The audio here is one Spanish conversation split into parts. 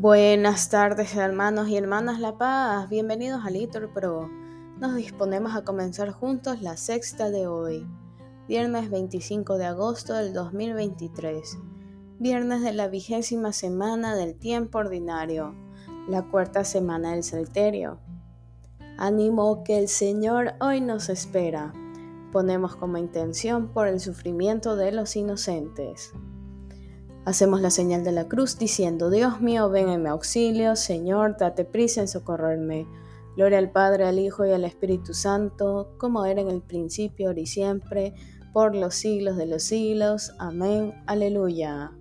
Buenas tardes hermanos y hermanas La Paz, bienvenidos a Litur Pro. Nos disponemos a comenzar juntos la sexta de hoy, viernes 25 de agosto del 2023, viernes de la vigésima semana del tiempo ordinario, la cuarta semana del Salterio. Ánimo que el Señor hoy nos espera. Ponemos como intención por el sufrimiento de los inocentes. Hacemos la señal de la cruz diciendo, Dios mío, ven en mi auxilio, Señor, date prisa en socorrerme. Gloria al Padre, al Hijo y al Espíritu Santo, como era en el principio, ahora y siempre, por los siglos de los siglos. Amén. Aleluya.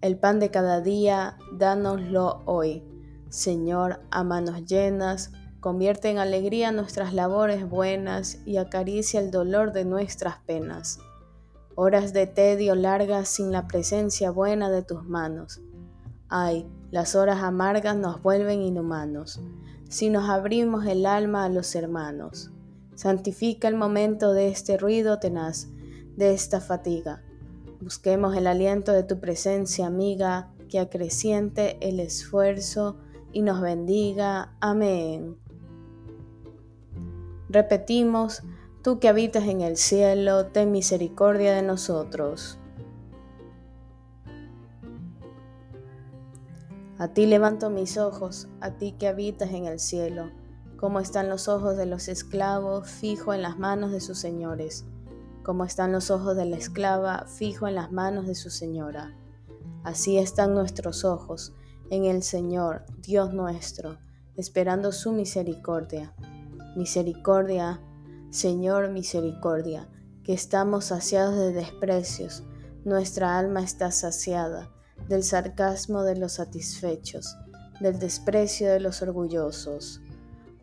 El pan de cada día, dánoslo hoy. Señor, a manos llenas, convierte en alegría nuestras labores buenas y acaricia el dolor de nuestras penas horas de tedio largas sin la presencia buena de tus manos. Ay, las horas amargas nos vuelven inhumanos, si nos abrimos el alma a los hermanos. Santifica el momento de este ruido tenaz, de esta fatiga. Busquemos el aliento de tu presencia amiga, que acreciente el esfuerzo y nos bendiga. Amén. Repetimos, Tú que habitas en el cielo, ten misericordia de nosotros. A ti levanto mis ojos, a ti que habitas en el cielo, como están los ojos de los esclavos fijo en las manos de sus señores, como están los ojos de la esclava fijo en las manos de su señora. Así están nuestros ojos en el Señor, Dios nuestro, esperando su misericordia. Misericordia Señor misericordia, que estamos saciados de desprecios, nuestra alma está saciada del sarcasmo de los satisfechos, del desprecio de los orgullosos.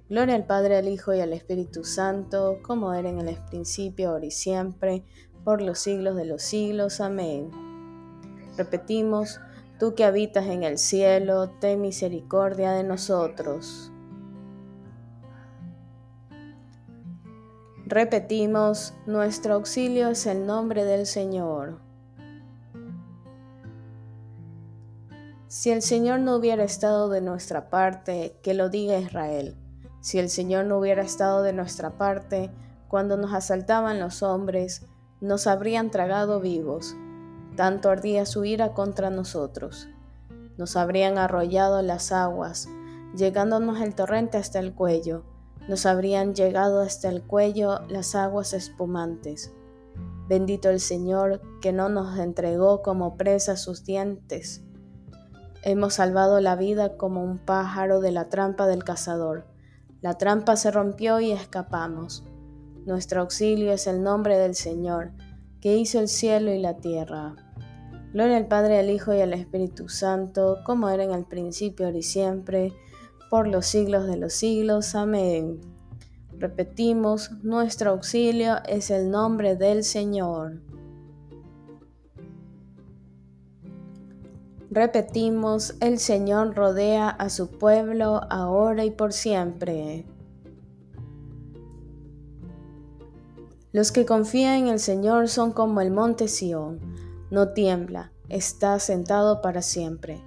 Gloria al Padre, al Hijo y al Espíritu Santo, como era en el principio, ahora y siempre, por los siglos de los siglos. Amén. Repetimos, tú que habitas en el cielo, ten misericordia de nosotros. Repetimos, nuestro auxilio es el nombre del Señor. Si el Señor no hubiera estado de nuestra parte, que lo diga Israel. Si el Señor no hubiera estado de nuestra parte, cuando nos asaltaban los hombres, nos habrían tragado vivos. Tanto ardía su ira contra nosotros. Nos habrían arrollado las aguas, llegándonos el torrente hasta el cuello nos habrían llegado hasta el cuello las aguas espumantes. Bendito el Señor que no nos entregó como presa sus dientes. Hemos salvado la vida como un pájaro de la trampa del cazador. La trampa se rompió y escapamos. Nuestro auxilio es el nombre del Señor, que hizo el cielo y la tierra. Gloria al Padre, al Hijo y al Espíritu Santo, como era en el principio, ahora y siempre, por los siglos de los siglos. Amén. Repetimos, nuestro auxilio es el nombre del Señor. Repetimos, el Señor rodea a su pueblo ahora y por siempre. Los que confían en el Señor son como el monte Sión, no tiembla, está sentado para siempre.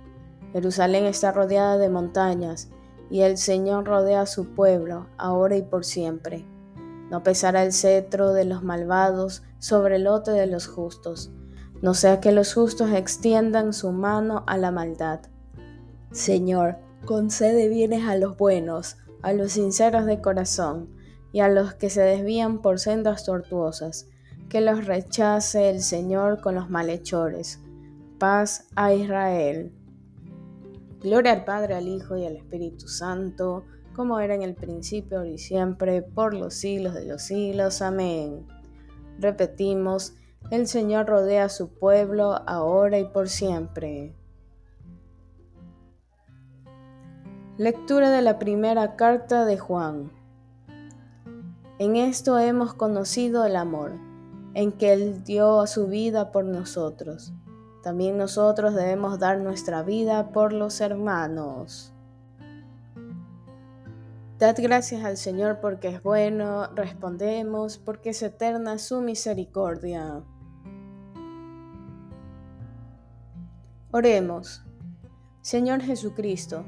Jerusalén está rodeada de montañas, y el Señor rodea a su pueblo, ahora y por siempre. No pesará el cetro de los malvados sobre el lote de los justos, no sea que los justos extiendan su mano a la maldad. Señor, concede bienes a los buenos, a los sinceros de corazón, y a los que se desvían por sendas tortuosas, que los rechace el Señor con los malhechores. Paz a Israel. Gloria al Padre, al Hijo y al Espíritu Santo, como era en el principio, ahora y siempre, por los siglos de los siglos. Amén. Repetimos, el Señor rodea a su pueblo ahora y por siempre. Lectura de la primera carta de Juan. En esto hemos conocido el amor, en que Él dio su vida por nosotros también nosotros debemos dar nuestra vida por los hermanos. Dad gracias al Señor porque es bueno, respondemos porque es eterna su misericordia. Oremos. Señor Jesucristo,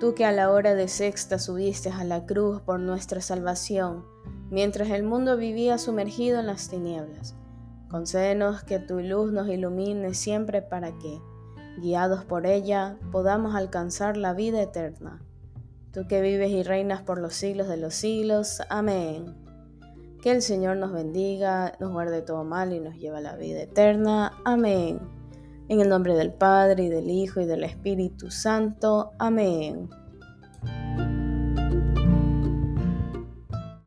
tú que a la hora de sexta subiste a la cruz por nuestra salvación, mientras el mundo vivía sumergido en las tinieblas, concédenos que tu luz nos ilumine siempre para que, guiados por ella, podamos alcanzar la vida eterna. Tú que vives y reinas por los siglos de los siglos. Amén. Que el Señor nos bendiga, nos guarde todo mal y nos lleve a la vida eterna. Amén. En el nombre del Padre, y del Hijo, y del Espíritu Santo. Amén.